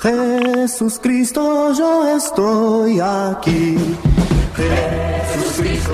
Jesús Cristo, yo estoy aquí. Jesús Cristo.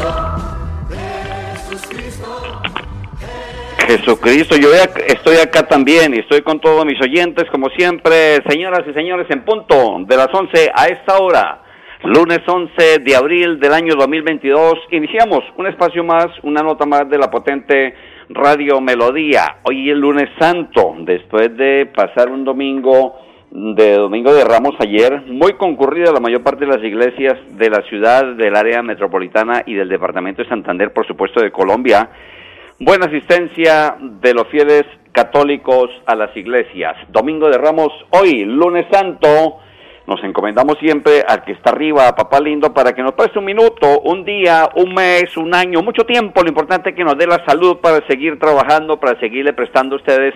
Jesucristo, yo estoy acá también y estoy con todos mis oyentes, como siempre, señoras y señores, en punto de las 11 a esta hora, lunes 11 de abril del año 2022, iniciamos un espacio más, una nota más de la potente Radio Melodía. Hoy es lunes santo, después de pasar un domingo de Domingo de Ramos ayer, muy concurrida la mayor parte de las iglesias de la ciudad, del área metropolitana y del departamento de Santander, por supuesto, de Colombia Buena asistencia de los fieles católicos a las iglesias. Domingo de Ramos, hoy, lunes santo, nos encomendamos siempre al que está arriba, a Papá Lindo, para que nos preste un minuto, un día, un mes, un año, mucho tiempo. Lo importante es que nos dé la salud para seguir trabajando, para seguirle prestando a ustedes,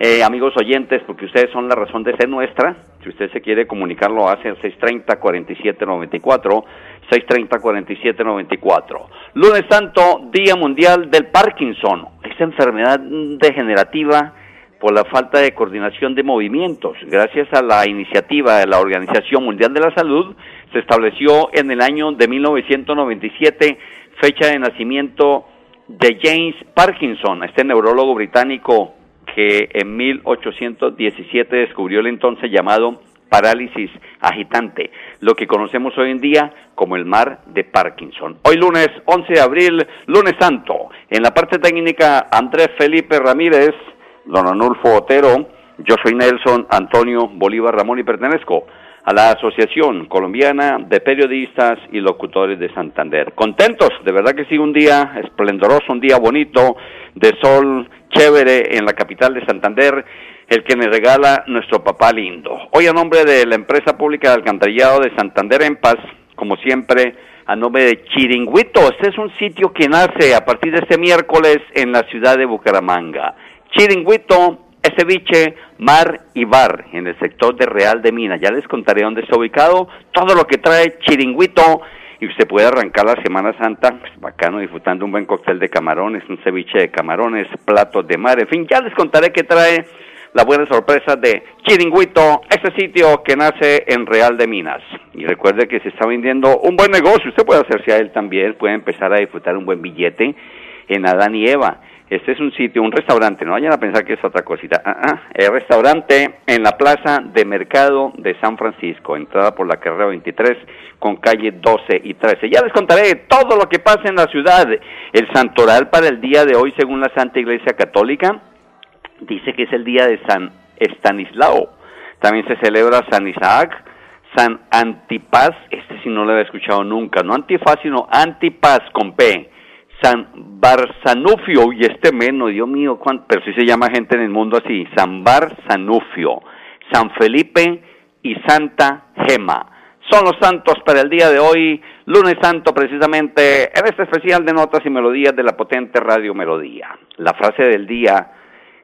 eh, amigos oyentes, porque ustedes son la razón de ser nuestra. Si usted se quiere comunicar, lo hace al 630-4794. 630-4794. Lunes Santo, Día Mundial del Parkinson. Esa enfermedad degenerativa por la falta de coordinación de movimientos. Gracias a la iniciativa de la Organización Mundial de la Salud, se estableció en el año de 1997 fecha de nacimiento de James Parkinson, este neurólogo británico que en 1817 descubrió el entonces llamado parálisis agitante, lo que conocemos hoy en día como el mar de Parkinson. Hoy lunes 11 de abril, lunes santo, en la parte técnica Andrés Felipe Ramírez, don Anulfo Otero, yo soy Nelson Antonio Bolívar Ramón y pertenezco a la Asociación Colombiana de Periodistas y Locutores de Santander. Contentos, de verdad que sí, un día esplendoroso, un día bonito, de sol chévere en la capital de Santander el que me regala nuestro papá lindo. Hoy a nombre de la empresa pública de alcantarillado de Santander en Paz, como siempre, a nombre de Chiringuito. Este es un sitio que nace a partir de este miércoles en la ciudad de Bucaramanga. Chiringuito es ceviche, mar y bar en el sector de Real de Minas. Ya les contaré dónde está ubicado, todo lo que trae Chiringuito y usted puede arrancar la Semana Santa, pues, bacano, disfrutando un buen cóctel de camarones, un ceviche de camarones, platos de mar, en fin, ya les contaré qué trae la buena sorpresa de Chiringuito, este sitio que nace en Real de Minas. Y recuerde que se está vendiendo un buen negocio, usted puede hacerse a él también, puede empezar a disfrutar un buen billete en Adán y Eva. Este es un sitio, un restaurante, no vayan a pensar que es otra cosita. Ah, ah, el restaurante en la plaza de mercado de San Francisco, entrada por la carrera 23 con calle 12 y 13. Ya les contaré todo lo que pasa en la ciudad. El santoral para el día de hoy, según la Santa Iglesia Católica, dice que es el día de San Estanislao. También se celebra San Isaac, San Antipas, este sí no lo había escuchado nunca, no Antifaz, sino Antipas con P. San Barzanufio, y este menos, Dios mío, pero sí se llama gente en el mundo así, San Barzanufio, San Felipe y Santa Gema. Son los santos para el día de hoy, lunes santo precisamente, en este especial de notas y melodías de la potente radio Melodía. La frase del día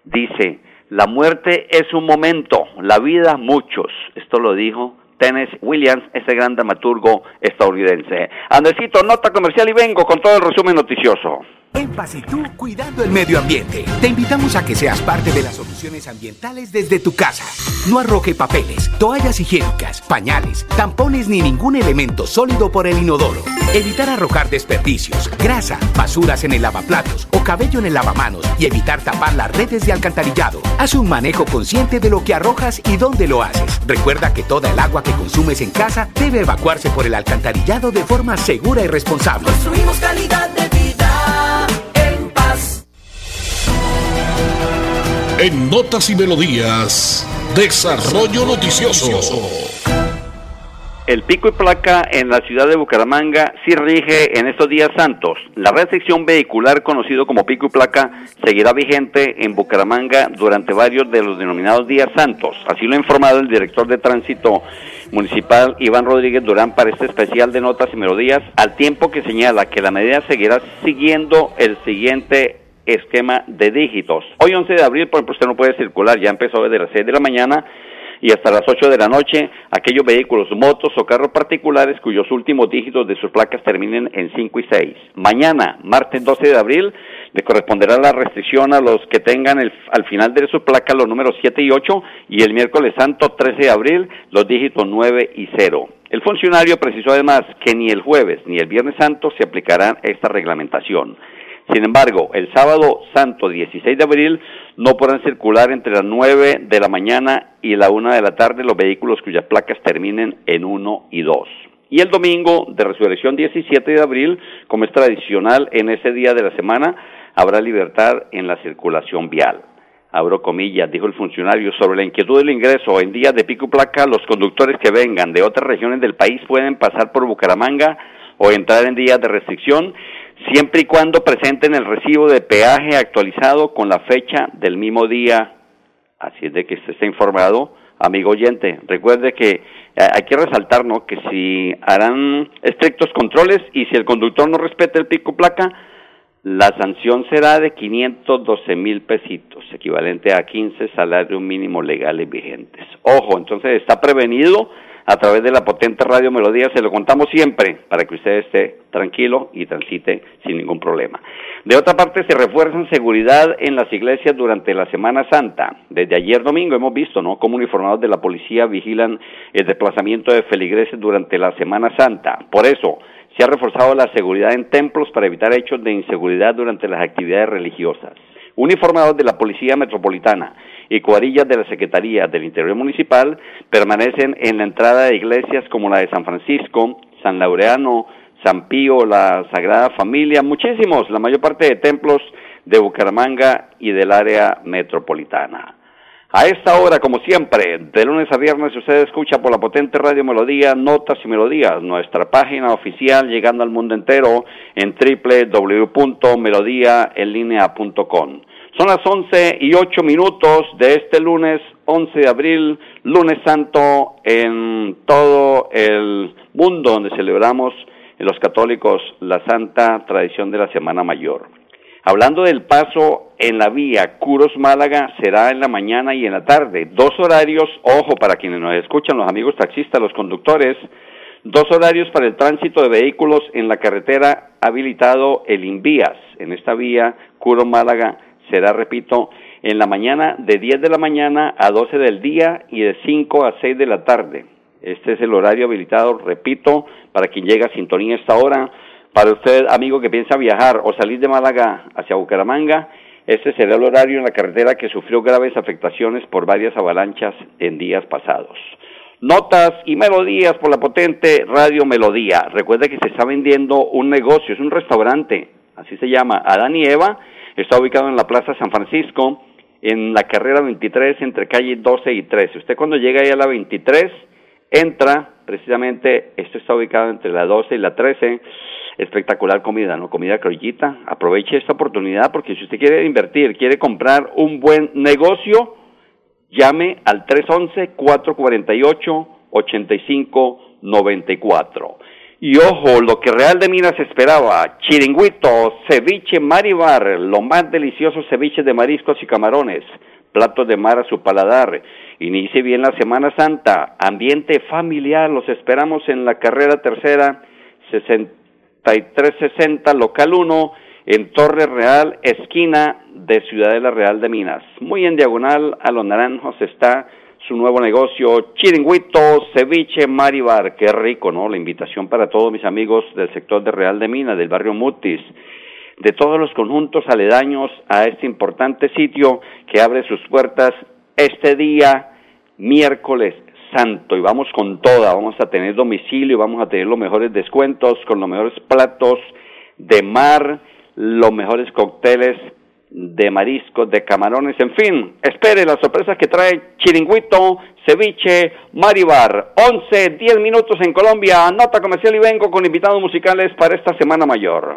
dice, la muerte es un momento, la vida muchos. Esto lo dijo Tennessee Williams, ese gran dramaturgo estadounidense. Andresito, nota comercial y vengo con todo el resumen noticioso. En Paz tú, cuidando el medio ambiente. Te invitamos a que seas parte de las soluciones ambientales desde tu casa. No arroje papeles, toallas higiénicas, pañales, tampones ni ningún elemento sólido por el inodoro. Evitar arrojar desperdicios, grasa, basuras en el lavaplatos o cabello en el lavamanos y evitar tapar las redes de alcantarillado. Haz un manejo consciente de lo que arrojas y dónde lo haces. Recuerda que toda el agua que consumes en casa debe evacuarse por el alcantarillado de forma segura y responsable. Construimos calidad de vida en paz. En Notas y Melodías, Desarrollo Noticioso. El pico y placa en la ciudad de Bucaramanga sí rige en estos días santos. La restricción vehicular conocido como pico y placa seguirá vigente en Bucaramanga durante varios de los denominados días santos. Así lo ha informado el director de tránsito municipal Iván Rodríguez Durán para este especial de notas y melodías, al tiempo que señala que la medida seguirá siguiendo el siguiente esquema de dígitos. Hoy 11 de abril, por ejemplo, usted no puede circular, ya empezó desde las 6 de la mañana y hasta las 8 de la noche aquellos vehículos, motos o carros particulares cuyos últimos dígitos de sus placas terminen en 5 y 6. Mañana, martes 12 de abril, le corresponderá la restricción a los que tengan al final de su placa los números 7 y 8 y el miércoles santo 13 de abril los dígitos 9 y 0. El funcionario precisó además que ni el jueves ni el viernes santo se aplicará esta reglamentación. Sin embargo, el sábado santo 16 de abril no podrán circular entre las 9 de la mañana y la 1 de la tarde los vehículos cuyas placas terminen en 1 y 2. Y el domingo de resurrección 17 de abril, como es tradicional en ese día de la semana, habrá libertad en la circulación vial. Abro comillas, dijo el funcionario, sobre la inquietud del ingreso en días de pico y placa, los conductores que vengan de otras regiones del país pueden pasar por Bucaramanga o entrar en días de restricción siempre y cuando presenten el recibo de peaje actualizado con la fecha del mismo día. Así es de que esté informado, amigo oyente. Recuerde que eh, hay que resaltar ¿no? que si harán estrictos controles y si el conductor no respeta el pico placa, la sanción será de 512 mil pesitos, equivalente a 15 salarios mínimos legales vigentes. Ojo, entonces está prevenido a través de la potente radio Melodía, se lo contamos siempre para que usted esté tranquilo y transite sin ningún problema. De otra parte, se refuerza seguridad en las iglesias durante la Semana Santa. Desde ayer domingo hemos visto, ¿no?, cómo uniformados de la policía vigilan el desplazamiento de feligreses durante la Semana Santa. Por eso, se ha reforzado la seguridad en templos para evitar hechos de inseguridad durante las actividades religiosas. Uniformados de la Policía Metropolitana y cuadrillas de la Secretaría del Interior Municipal permanecen en la entrada de iglesias como la de San Francisco, San Laureano, San Pío, la Sagrada Familia, muchísimos, la mayor parte de templos de Bucaramanga y del área metropolitana. A esta hora, como siempre, de lunes a viernes, usted escucha por la potente radio Melodía, Notas y Melodías, nuestra página oficial llegando al mundo entero en www.melodiaenlinea.com. Son las 11 y 8 minutos de este lunes 11 de abril, lunes santo en todo el mundo donde celebramos en los católicos la santa tradición de la Semana Mayor. Hablando del paso en la vía Curos Málaga será en la mañana y en la tarde, dos horarios, ojo para quienes nos escuchan, los amigos taxistas, los conductores, dos horarios para el tránsito de vehículos en la carretera habilitado el Invías, en esta vía Curos Málaga será, repito, en la mañana de 10 de la mañana a 12 del día y de 5 a 6 de la tarde. Este es el horario habilitado, repito, para quien llega a sintonía a esta hora. Para usted, amigo que piensa viajar o salir de Málaga hacia Bucaramanga, este será el horario en la carretera que sufrió graves afectaciones por varias avalanchas en días pasados. Notas y melodías por la potente Radio Melodía. Recuerde que se está vendiendo un negocio, es un restaurante, así se llama, Adán y Eva, Está ubicado en la Plaza San Francisco, en la carrera 23, entre calle 12 y 13. Usted cuando llega ahí a la 23, entra, precisamente, esto está ubicado entre la 12 y la 13, espectacular comida, ¿no? Comida criollita. Aproveche esta oportunidad porque si usted quiere invertir, quiere comprar un buen negocio, llame al 311-448-8594. Y ojo, lo que Real de Minas esperaba, chiringuito, ceviche maribar, lo más delicioso ceviche de mariscos y camarones, platos de mar a su paladar. Inicie bien la Semana Santa, ambiente familiar, los esperamos en la carrera tercera, 6360, local 1, en Torre Real, esquina de Ciudadela Real de Minas. Muy en diagonal a los naranjos está su nuevo negocio, Chiringuito, Ceviche, Maribar. Qué rico, ¿no? La invitación para todos mis amigos del sector de Real de Mina, del barrio Mutis, de todos los conjuntos aledaños a este importante sitio que abre sus puertas este día, miércoles santo. Y vamos con toda, vamos a tener domicilio, vamos a tener los mejores descuentos, con los mejores platos de mar, los mejores cócteles de mariscos, de camarones, en fin, espere las sorpresas que trae Chiringuito, Ceviche, Maribar. 11, 10 minutos en Colombia, nota comercial y vengo con invitados musicales para esta Semana Mayor.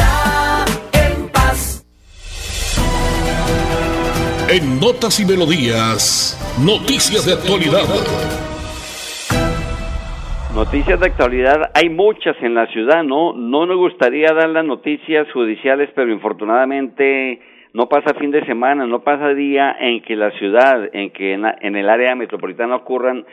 En Notas y Melodías, noticias de actualidad. Noticias de actualidad, hay muchas en la ciudad, ¿no? No nos gustaría dar las noticias judiciales, pero infortunadamente no pasa fin de semana, no pasa día en que la ciudad, en que en, el área metropolitana ocurran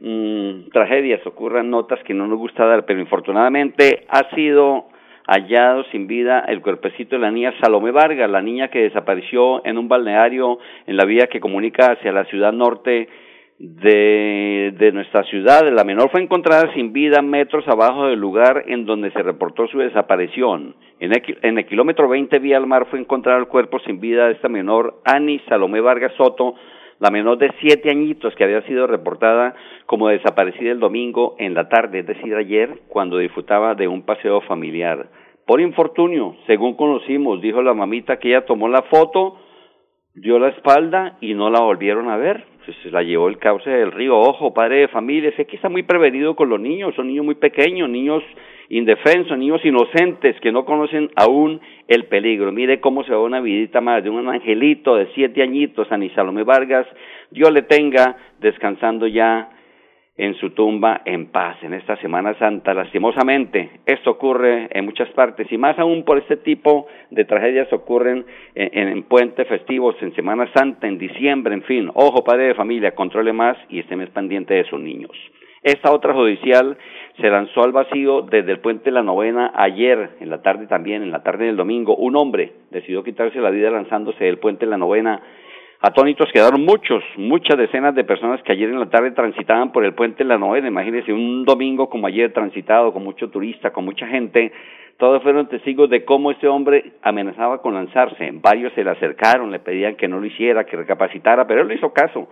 mm, tragedias, ocurran notas que no nos gusta dar, pero infortunadamente ha sido hallado sin vida el cuerpecito de la niña Salomé Vargas, la niña que desapareció en un balneario en la vía que comunica hacia la ciudad norte de, de nuestra ciudad. La menor fue encontrada sin vida metros abajo del lugar en donde se reportó su desaparición. En el, en el kilómetro 20 vía al mar fue encontrado el cuerpo sin vida de esta menor, Ani Salomé Vargas Soto, la menor de siete añitos que había sido reportada como desaparecida el domingo en la tarde, es decir, ayer, cuando disfrutaba de un paseo familiar. Por infortunio, según conocimos, dijo la mamita que ella tomó la foto, dio la espalda y no la volvieron a ver. Se la llevó el cauce del río. Ojo, padre de familia, sé que está muy prevenido con los niños, son niños muy pequeños, niños indefensos, niños inocentes que no conocen aún el peligro. Mire cómo se va una vidita más de un angelito de siete añitos, San Salomé Vargas. Dios le tenga descansando ya en su tumba en paz en esta Semana Santa. Lastimosamente, esto ocurre en muchas partes y más aún por este tipo de tragedias ocurren en, en, puentes festivos, en Semana Santa, en diciembre, en fin. Ojo, padre de familia, controle más y esté más pendiente de sus niños. Esta otra judicial se lanzó al vacío desde el puente de la novena ayer, en la tarde también, en la tarde del domingo. Un hombre decidió quitarse la vida lanzándose del puente de la novena Atónitos quedaron muchos, muchas decenas de personas que ayer en la tarde transitaban por el puente la novena. Imagínense un domingo como ayer transitado, con mucho turista, con mucha gente. Todos fueron testigos de cómo este hombre amenazaba con lanzarse. Varios se le acercaron, le pedían que no lo hiciera, que recapacitara, pero él no hizo caso.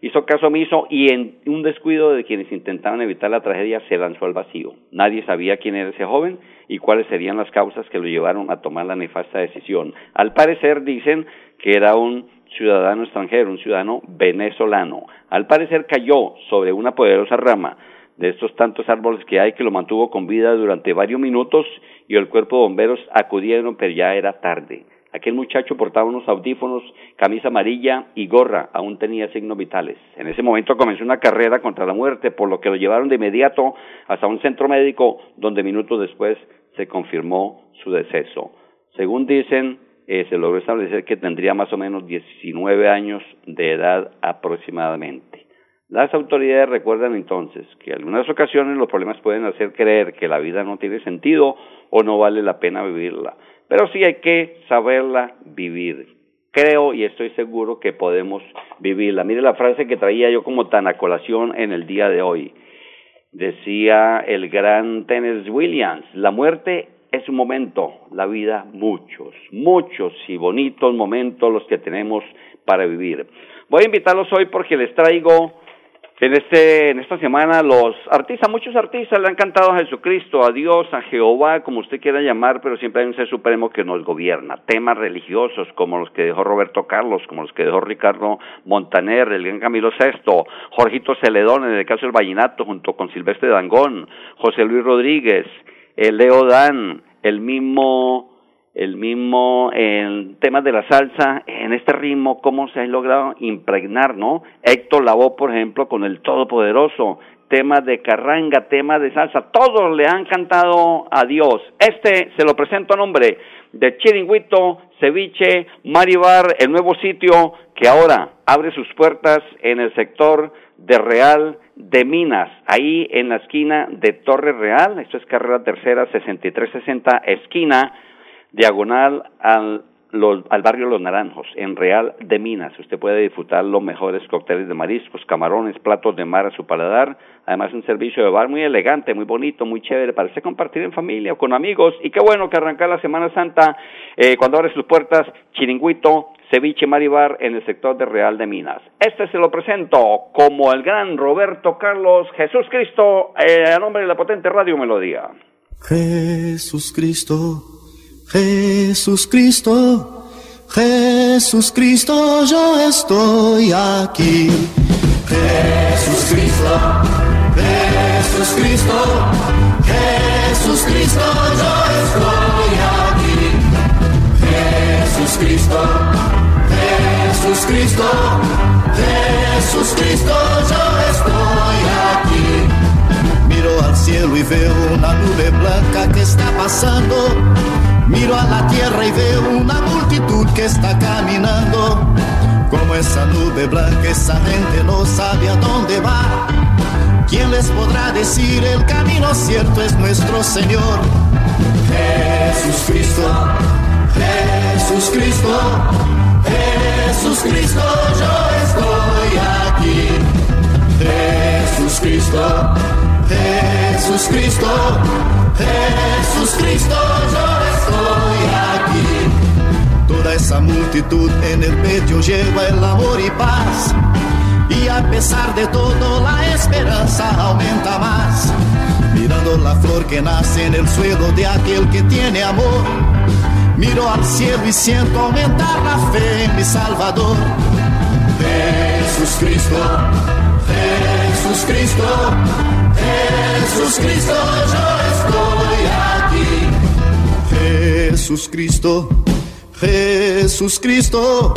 Hizo caso omiso y en un descuido de quienes intentaban evitar la tragedia se lanzó al vacío. Nadie sabía quién era ese joven y cuáles serían las causas que lo llevaron a tomar la nefasta decisión. Al parecer dicen que era un ciudadano extranjero, un ciudadano venezolano. Al parecer cayó sobre una poderosa rama de estos tantos árboles que hay que lo mantuvo con vida durante varios minutos y el cuerpo de bomberos acudieron, pero ya era tarde. Aquel muchacho portaba unos audífonos, camisa amarilla y gorra, aún tenía signos vitales. En ese momento comenzó una carrera contra la muerte, por lo que lo llevaron de inmediato hasta un centro médico donde minutos después se confirmó su deceso. Según dicen, eh, se logró establecer que tendría más o menos 19 años de edad aproximadamente. Las autoridades recuerdan entonces que en algunas ocasiones los problemas pueden hacer creer que la vida no tiene sentido o no vale la pena vivirla, pero sí hay que saberla vivir. Creo y estoy seguro que podemos vivirla. Mire la frase que traía yo como tan a colación en el día de hoy. Decía el gran Tennessee Williams, la muerte es un momento, la vida muchos, muchos y bonitos momentos los que tenemos para vivir. Voy a invitarlos hoy porque les traigo en este en esta semana los artistas, muchos artistas le han cantado a Jesucristo, a Dios, a Jehová, como usted quiera llamar, pero siempre hay un ser supremo que nos gobierna. Temas religiosos como los que dejó Roberto Carlos, como los que dejó Ricardo Montaner, el gran Camilo VI, Jorgito Celedón en el caso del Vallenato junto con Silvestre Dangón, José Luis Rodríguez, Leo Dan, el mismo el mismo en temas de la salsa, en este ritmo, cómo se ha logrado impregnar, ¿no? Héctor Lavoe, por ejemplo, con el Todopoderoso, temas de carranga, temas de salsa, todos le han cantado a Dios. Este se lo presento a nombre de Chiringuito, Ceviche, Maribar, el nuevo sitio que ahora abre sus puertas en el sector de Real de Minas, ahí en la esquina de Torre Real, esto es carrera tercera 6360, esquina diagonal al al barrio Los Naranjos, en Real de Minas. Usted puede disfrutar los mejores cócteles de mariscos, camarones, platos de mar a su paladar. Además, un servicio de bar muy elegante, muy bonito, muy chévere para compartir en familia o con amigos. Y qué bueno que arrancar la Semana Santa eh, cuando abre sus puertas, Chiringuito, Ceviche Maribar en el sector de Real de Minas. Este se lo presento como el gran Roberto Carlos Jesús Cristo, eh, a nombre de la potente Radio Melodía. Jesús Cristo, Jesús Cristo, Jesús Cristo, yo estoy aquí. Jesús Cristo, Jesús Cristo, Jesús Cristo, Jesús Cristo, Jesús Cristo, yo estoy aquí. Miro al cielo y veo una nube blanca que está pasando. Miro a la tierra y veo una multitud que está caminando. Como esa nube blanca, esa gente no sabe a dónde va. ¿Quién les podrá decir el camino cierto es nuestro Señor? Jesús Cristo, Jesús Cristo, Jesús Cristo, yo estoy aquí. Jesús Cristo, Jesús Cristo, Jesús Cristo, yo estoy aquí. Toda esa multitud en el pecho lleva el amor y paz. Y a pesar de todo la esperanza aumenta más. Mirando la flor que nace en el suelo de aquel que tiene amor Miro al cielo y siento aumentar la fe en mi Salvador. Jesús Cristo, Jesús Cristo, Jesús Cristo, yo estoy aquí. Jesús Cristo, Jesús Cristo,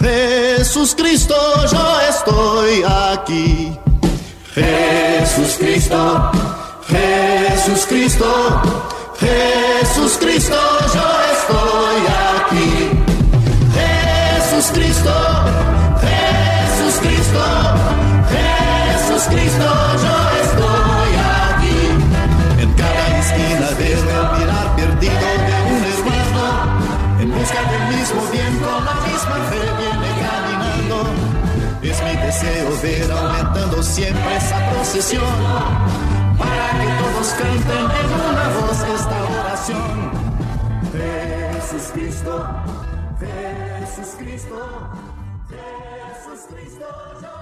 Jesús Cristo, yo estoy aquí. Jesús Cristo, Jesús Cristo, Jesús Cristo, yo estoy aquí. Jesús Cristo, Jesús Cristo, Jesús Cristo, yo estoy aquí. En cada esquina veo el mirar perdido de un hermano, en busca del mismo bien con la misma fe viene caminando. Es mi deseo ver aumentando siempre esa procesión, para que todos canten en una voz esta oración. Jesús Cristo, Jesús Cristo, Jesús Cristo, yo estoy aquí.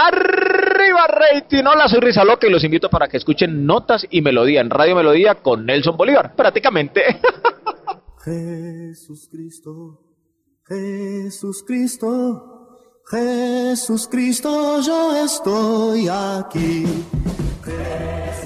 Arriba rating, hola soy Risa Loca y los invito para que escuchen Notas y Melodía en Radio Melodía con Nelson Bolívar, prácticamente. Jesús Cristo, Jesús Cristo, Jesús Cristo, yo estoy aquí.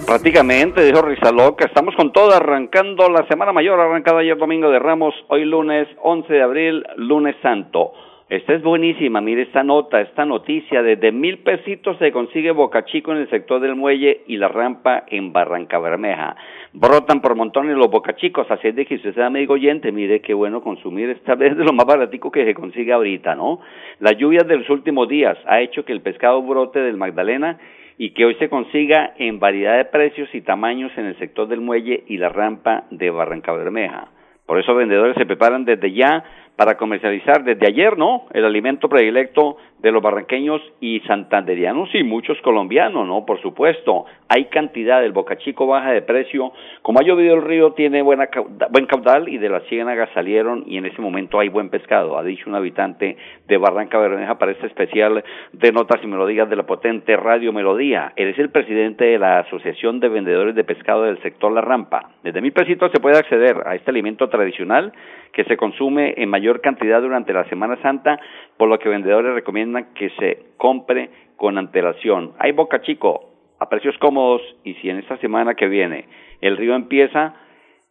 Prácticamente, dijo Rizaloca, estamos con todo arrancando la Semana Mayor, arrancado ayer domingo de Ramos, hoy lunes 11 de abril, lunes santo. Esta es buenísima, mire esta nota, esta noticia, desde mil pesitos se consigue Boca Chico en el sector del muelle y la rampa en Barranca Bermeja. Brotan por montones los bocachicos, así es de que usted sea amigo oyente, mire qué bueno consumir esta vez de lo más baratico que se consigue ahorita, ¿no? Las lluvias de los últimos días ha hecho que el pescado brote del Magdalena y que hoy se consiga en variedad de precios y tamaños en el sector del muelle y la rampa de Barranca Bermeja. Por eso vendedores se preparan desde ya para comercializar desde ayer, ¿no? El alimento predilecto de los barranqueños y santanderianos y muchos colombianos, ¿no? Por supuesto, hay cantidad, el bocachico baja de precio, como ha llovido el río tiene buena buen caudal y de las ciénagas salieron y en ese momento hay buen pescado, ha dicho un habitante de Barranca Bermeja para este especial de Notas y Melodías de la potente Radio Melodía. Él es el presidente de la Asociación de Vendedores de Pescado del sector La Rampa. Desde mil pesitos se puede acceder a este alimento tradicional que se consume en mayor cantidad durante la Semana Santa, por lo que vendedores recomiendan que se compre con antelación. Hay boca chico a precios cómodos y si en esta semana que viene el río empieza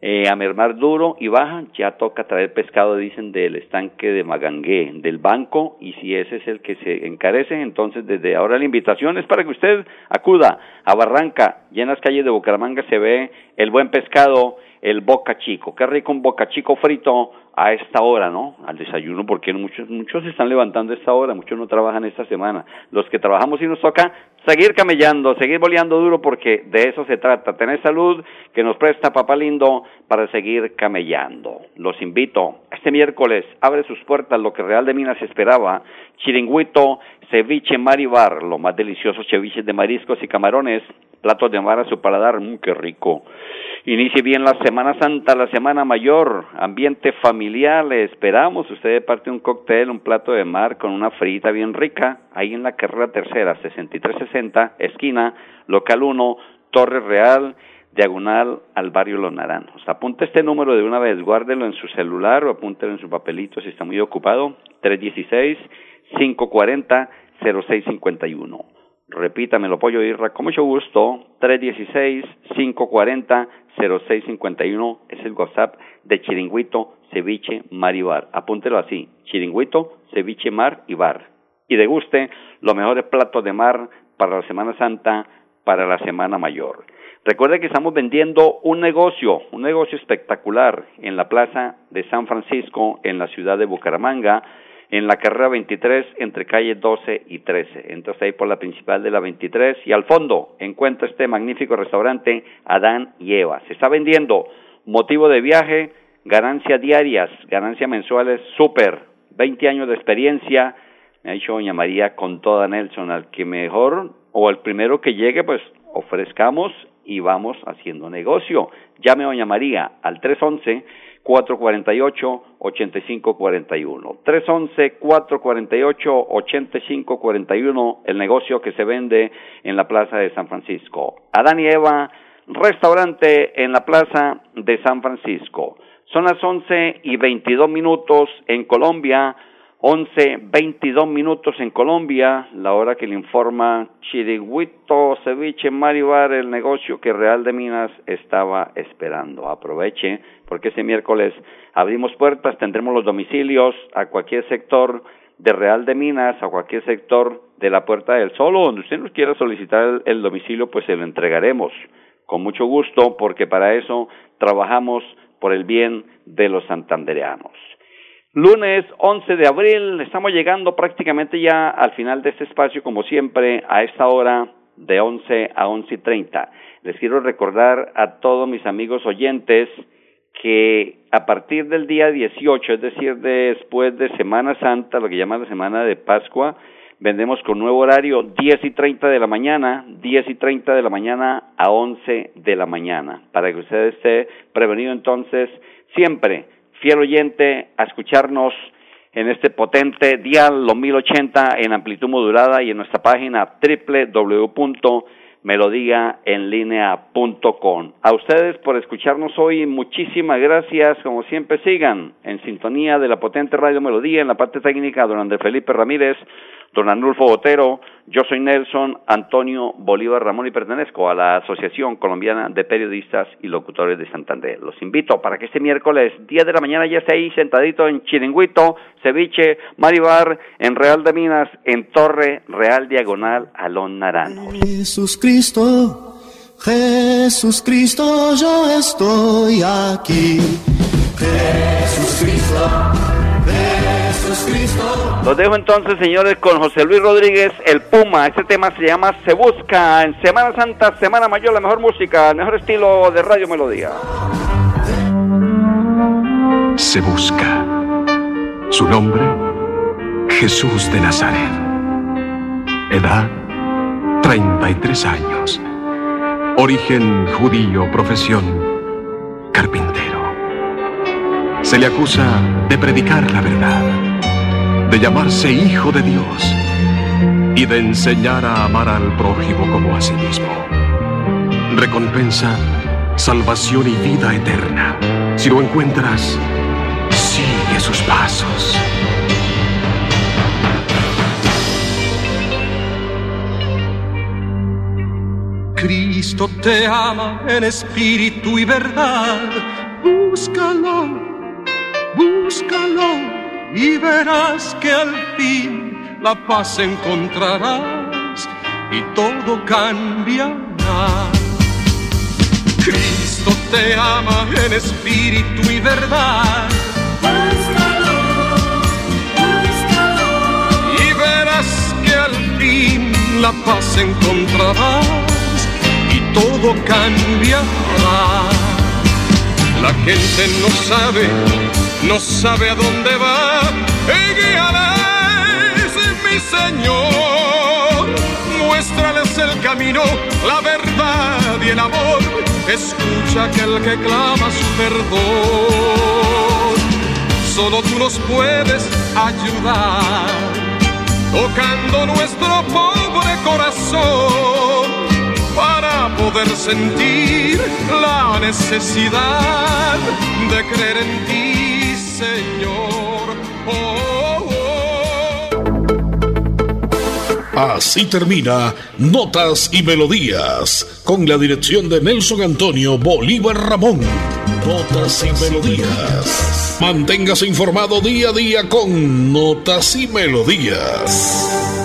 eh, a mermar duro y baja, ya toca traer pescado, dicen, del estanque de Magangué, del banco, y si ese es el que se encarece, entonces desde ahora la invitación es para que usted acuda a Barranca, y en las calles de Bucaramanga se ve el buen pescado, el boca chico, qué rico un boca chico frito a esta hora, ¿no? Al desayuno, porque muchos, muchos se están levantando a esta hora, muchos no trabajan esta semana. Los que trabajamos y nos toca seguir camellando, seguir boleando duro, porque de eso se trata, tener salud que nos presta papá lindo para seguir camellando. Los invito, este miércoles abre sus puertas lo que Real de Minas esperaba, chiringuito, ceviche, maribar, los más deliciosos ceviches de mariscos y camarones, platos de mar a su paladar, mmm, qué rico. Inicie bien la Semana Santa, la Semana Mayor, ambiente familiar, le esperamos. Usted parte un cóctel, un plato de mar con una frita bien rica, ahí en la carrera tercera, 6360, esquina, local 1, Torre Real, diagonal al barrio Los Naranjos. Apunte este número de una vez, guárdelo en su celular o apúntelo en su papelito si está muy ocupado, 316-540-0651. Repítamelo, Pollo Irra, con mucho gusto, 316-540-0651 es el WhatsApp de Chiringuito, Ceviche, Mar y Bar. Apúntelo así, Chiringuito, Ceviche, Mar y Bar. Y deguste los mejores platos de mar para la Semana Santa, para la Semana Mayor. Recuerde que estamos vendiendo un negocio, un negocio espectacular en la Plaza de San Francisco, en la ciudad de Bucaramanga, en la carrera 23 entre calle 12 y 13. Entonces ahí por la principal de la 23 y al fondo encuentra este magnífico restaurante Adán y Eva. Se está vendiendo motivo de viaje, ganancias diarias, ganancias mensuales, súper, 20 años de experiencia. Me ha dicho doña María con toda Nelson, al que mejor o al primero que llegue, pues ofrezcamos y vamos haciendo negocio. Llame a doña María al 311 448-8541. 311-448-8541, el negocio que se vende en la Plaza de San Francisco. Adán y Eva, restaurante en la Plaza de San Francisco. Son las 11 y 22 minutos en Colombia. 11, 22 minutos en Colombia, la hora que le informa Chiriguito Ceviche Maribar, el negocio que Real de Minas estaba esperando. Aproveche, porque este miércoles abrimos puertas, tendremos los domicilios a cualquier sector de Real de Minas, a cualquier sector de la Puerta del Sol, donde usted nos quiera solicitar el, el domicilio, pues se lo entregaremos con mucho gusto, porque para eso trabajamos por el bien de los santandereanos. Lunes 11 de abril, estamos llegando prácticamente ya al final de este espacio, como siempre, a esta hora de 11 a 11 y 30. Les quiero recordar a todos mis amigos oyentes que a partir del día 18, es decir, después de Semana Santa, lo que llaman la Semana de Pascua, vendemos con nuevo horario 10 y 30 de la mañana, 10 y 30 de la mañana a 11 de la mañana, para que usted esté prevenido entonces siempre fiel oyente, a escucharnos en este potente dial, los 1080 en amplitud modulada y en nuestra página www.melodiaenlinea.com. A ustedes por escucharnos hoy, muchísimas gracias. Como siempre, sigan en sintonía de la potente Radio Melodía en la parte técnica, don Felipe Ramírez, don Arnulfo Botero, yo soy Nelson Antonio Bolívar Ramón y pertenezco a la Asociación Colombiana de Periodistas y Locutores de Santander. Los invito para que este miércoles 10 de la mañana ya esté ahí sentadito en Chiringuito, Ceviche, Maribar, en Real de Minas, en Torre Real Diagonal Alón Naranjo. Jesús Cristo, Jesús Cristo, yo estoy aquí. Jesús Cristo, Jesús Cristo. Los dejo entonces, señores, con José Luis Rodríguez, el Puma. Este tema se llama Se Busca. En Semana Santa, Semana Mayor, la mejor música, el mejor estilo de Radio Melodía. Se busca. Su nombre, Jesús de Nazaret. Edad, 33 años. Origen judío, profesión, carpintero. Se le acusa de predicar la verdad, de llamarse hijo de Dios y de enseñar a amar al prójimo como a sí mismo. Recompensa, salvación y vida eterna. Si lo encuentras, sigue sus pasos. Cristo te ama en espíritu y verdad Búscalo, búscalo y verás que al fin la paz encontrarás y todo cambiará. Cristo te ama en espíritu y verdad. Búscalo, búscalo. Y verás que al fin la paz encontrarás todo cambiará. La gente no sabe, no sabe a dónde va. Y guíales, mi Señor. Muéstrales el camino, la verdad y el amor. Escucha aquel que clama su perdón. Solo tú nos puedes ayudar, tocando nuestro pobre corazón poder sentir la necesidad de creer en ti, Señor. Oh, oh. Así termina Notas y Melodías, con la dirección de Nelson Antonio Bolívar Ramón. Notas y Melodías. Manténgase informado día a día con Notas y Melodías.